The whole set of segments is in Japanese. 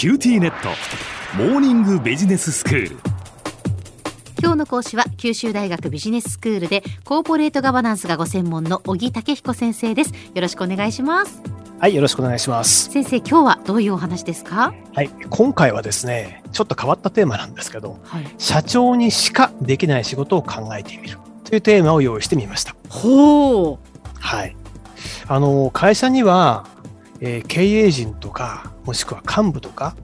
QTnet。モーニングビジネススクール。今日の講師は九州大学ビジネススクールでコーポレートガバナンスがご専門の小城武彦先生です。よろしくお願いします。はい、よろしくお願いします。先生今日はどういうお話ですか？はい、今回はですね、ちょっと変わったテーマなんですけど、はい。社長にしかできない仕事を考えてみる。というテーマを用意してみました。ほう。はい。あの、会社には、えー経営陣とか、もしくは幹部とか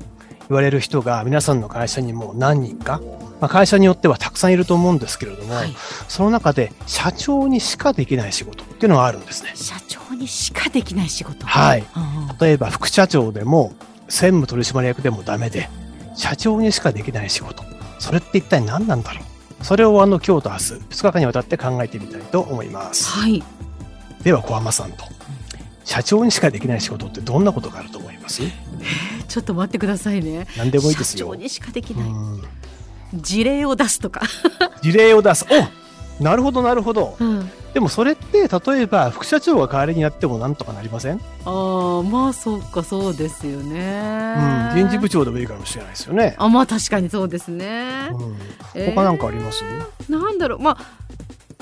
言われる人が皆さんの会社にも何人か、まあ、会社によってはたくさんいると思うんですけれども、はい。その中で社長にしかできない仕事っていうのがあるんですね。社長にしかできない仕事。はい。うんうん。例えば副社長でも専務取締役でもダメで社長にしかできない仕事。それって一体何なんだろう。それをあの今日と明日2日間にわたって考えてみたいと思います。はい。では小浜さんと。社長にしかできない仕事ってどんなことがあると思います？ちょっと待ってくださいね。何でもいいですよ。社長にしかできない。うん。事例を出すとか、事例を出す。おなるほどなるほど。うん、でもそれって例えば副社長が代わりにやってもなんとかなりません、ああまあそうかそうですよね、うん、人事部長でもいいかもしれないですよね、あまあ確かにそうですね、うん、えー他なんかあります、なんだろう。まあ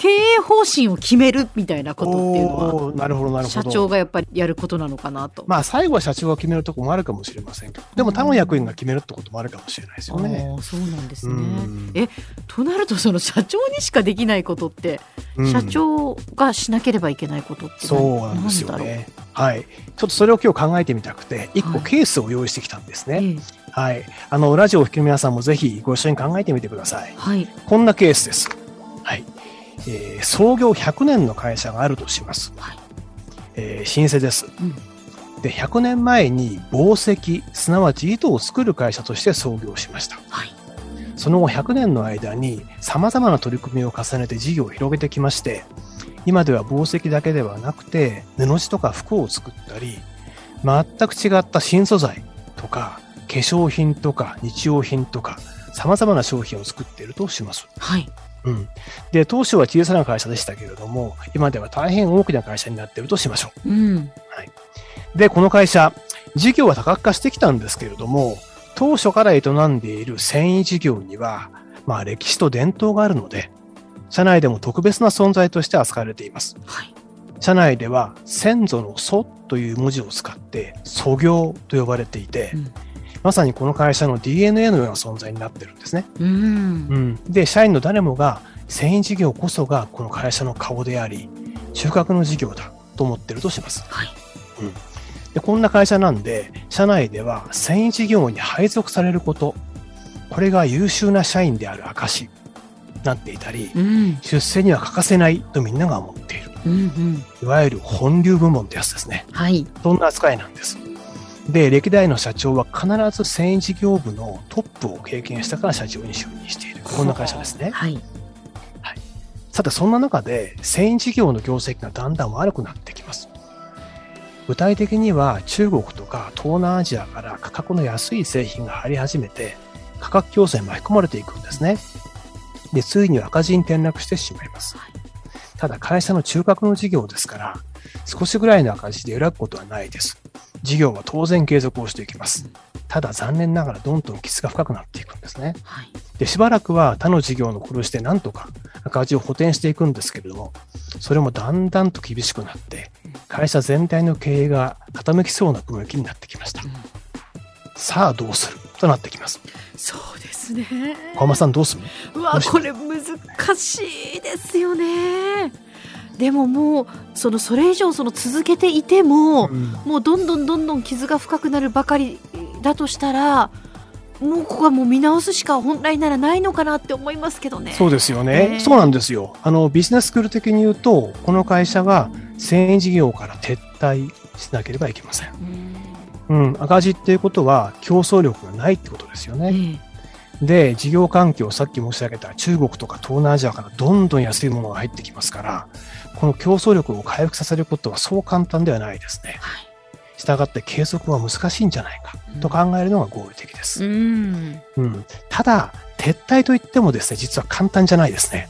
経営方針を決めるみたいなことっていうのはなるほどなるほど社長がやっぱりやることなのかなと。まあ最後は社長が決めるところもあるかもしれませんけど、でも他の役員が決めるってこともあるかもしれないですよね。ああそうなんですねうん。えとなるとその社長にしかできないことって、うん社長がしなければいけないことってそうなんですよね。はい。ちょっとそれを今日考えてみたくて、一個はいケースを用意してきたんですね。ええはい。あの、ラジオをお聞きの皆さんもぜひご一緒に考えてみてください。はいこんなケースです。はい。えー創業100年の会社があるとします。はいえー老舗です。うんで、100年前に紡績、すなわち糸を作る会社として創業しました。はいその後100年の間に様々な取り組みを重ねて事業を広げてきまして、今では紡績だけではなくて、布地とか服を作ったり、全く違った新素材とか、化粧品とか日用品とか、様々な商品を作っているとします。はいうん。で、当初は小さな会社でしたけれども、今では大変大きな会社になっているとしましょう。うんで、この会社、事業は多角化してきたんですけれども、当初から営んでいる繊維事業には、まあ歴史と伝統があるので、社内でも特別な存在として扱われています。はい社内では先祖の祖という文字を使って祖業と呼ばれていて、うんまさにこの会社の DNA のような存在になってるんですね。うんうん、で、社員の誰もが繊維事業こそがこの会社の顔であり、中核の事業だと思ってるとします。はいで、こんな会社なんで、社内では繊維事業に配属されること、これが優秀な社員である証になっていたり、うん出世には欠かせないとみんなが思っている。うんうんいわゆる本流部門ってやつですね。はいそんな扱いなんです。で、歴代の社長は必ず繊維事業部のトップを経験したから社長に就任している。こんな会社ですね。はいさて、そんな中で繊維事業の業績がだんだん悪くなってきます。具体的には中国とか東南アジアから価格の安い製品が入り始めて価格競争に巻き込まれていくんですね。で、ついには赤字に転落してしまいます。ただ会社の中核の事業ですから少しぐらいの赤字で揺らぐことはないです。事業は当然継続をしていきます。ただ残念ながらどんどん傷が深くなっていくんですね。はいで、しばらくは他の事業の苦労してなんとか赤字を補填していくんですけれども、それもだんだんと厳しくなって、会社全体の経営が傾きそうな雰囲気になってきました。さあどうする？となってきます。そうですね小浜さんどうする？うわこれ難しいですよねでももうそのそれ以上その続けていても、うんもうどんどんどんどん傷が深くなるばかりだとしたらもうここはもう見直すしか本来ならないのかなって思いますけどね。そうですよね、ねそうなんですよ。あの、ビジネススクール的に言うと、この会社が繊維事業から撤退しなければいけません。うんうん、赤字っていうことは競争力がないってことですよえね。えで、事業環境、さっき申し上げた中国とか東南アジアからどんどん安いものが入ってきますから、この競争力を回復させることはそう簡単ではないですね。はいしたがって継続は難しいんじゃないかと考えるのが合理的です。うんうん。ただ、撤退といってもですね、実は簡単じゃないですね。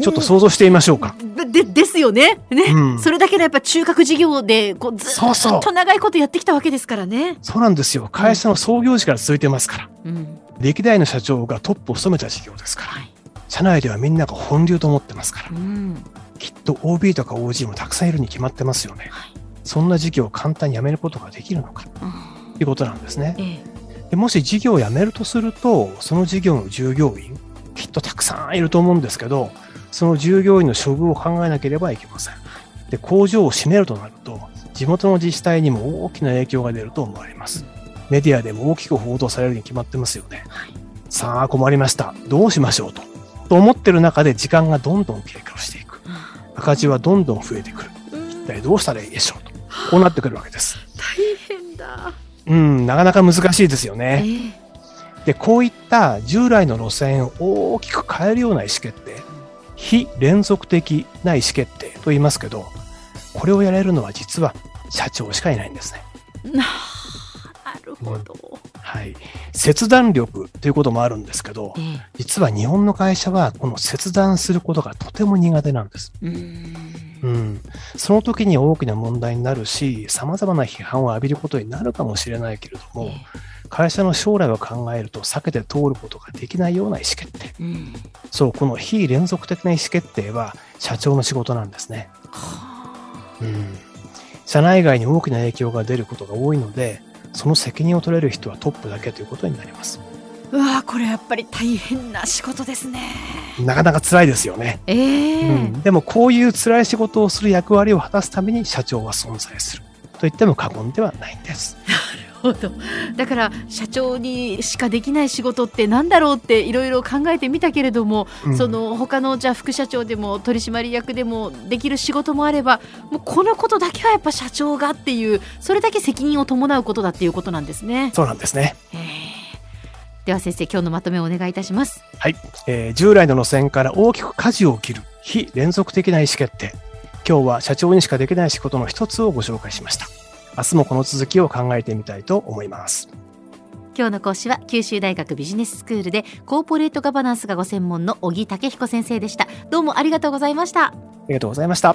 ちょっと想像してみましょうか。ででですよねね、うんそれだけのやっぱ中核事業でこうずっと長いことやってきたわけですからね。そうなんですよ。会社の創業時から続いてますから。うん歴代の社長がトップを務めた事業ですから。はい社内ではみんなが本流と思ってますからう。んきっと OB とか OG もたくさんいるに決まってますよね。はいそんな事業を簡単に辞めることができるのかうんということなんですね。ええでもし事業を辞めるとすると、その事業の従業員、きっとたくさんいると思うんですけど、その従業員の処遇を考えなければいけません。で、工場を閉めるとなると、地元の自治体にも大きな影響が出ると思われます。メディアでも大きく報道されるに決まってますよね。はいさあ、困りました。どうしましょうと。と思ってる中で時間がどんどん経過をしていく。赤字はどんどん増えてくる。一体どうしたらいいでしょうと。こうなってくるわけです。大変だ。うん、なかなか難しいですよえね。えで、こういった従来の路線を大きく変えるような意思決定、非連続的な意思決定と言いますけど、これをやれるのは実は社長しかいないんですね。ななるほど。はい。切断力ということもあるんですけど、ええ実は日本の会社はこの切断することがとても苦手なんです。うーんうん。その時に大きな問題になるし、様々な批判を浴びることになるかもしれないけれども、会社の将来を考えると避けて通ることができないような意思決定。うんそう、この非連続的な意思決定は社長の仕事なんですね。うん。社内外に大きな影響が出ることが多いので、その責任を取れる人はトップだけということになります。うわこれやっぱり大変な仕事ですね。なかなか辛いですよね。ええうん、でもこういう辛い仕事をする役割を果たすために社長は存在する。と言っても過言ではないんです。なるほどだから社長にしかできない仕事ってなんだろうっていろいろ考えてみたけれども、うんその他のじゃあ副社長でも取締役でもできる仕事もあればもうこのことだけはやっぱ社長がっていうそれだけ責任を伴うことだっていうことなんですね。そうなんですね。えーでは先生今日のまとめをお願いいたします。はい、えー従来の路線から大きく舵を切る非連続的な意思決定。今日は社長にしかできない仕事の一つをご紹介しました。明日もこの続きを考えてみたいと思います。今日の講師は九州大学ビジネススクールでコーポレートガバナンスがご専門の小木武彦先生でした。どうもありがとうございました。ありがとうございました。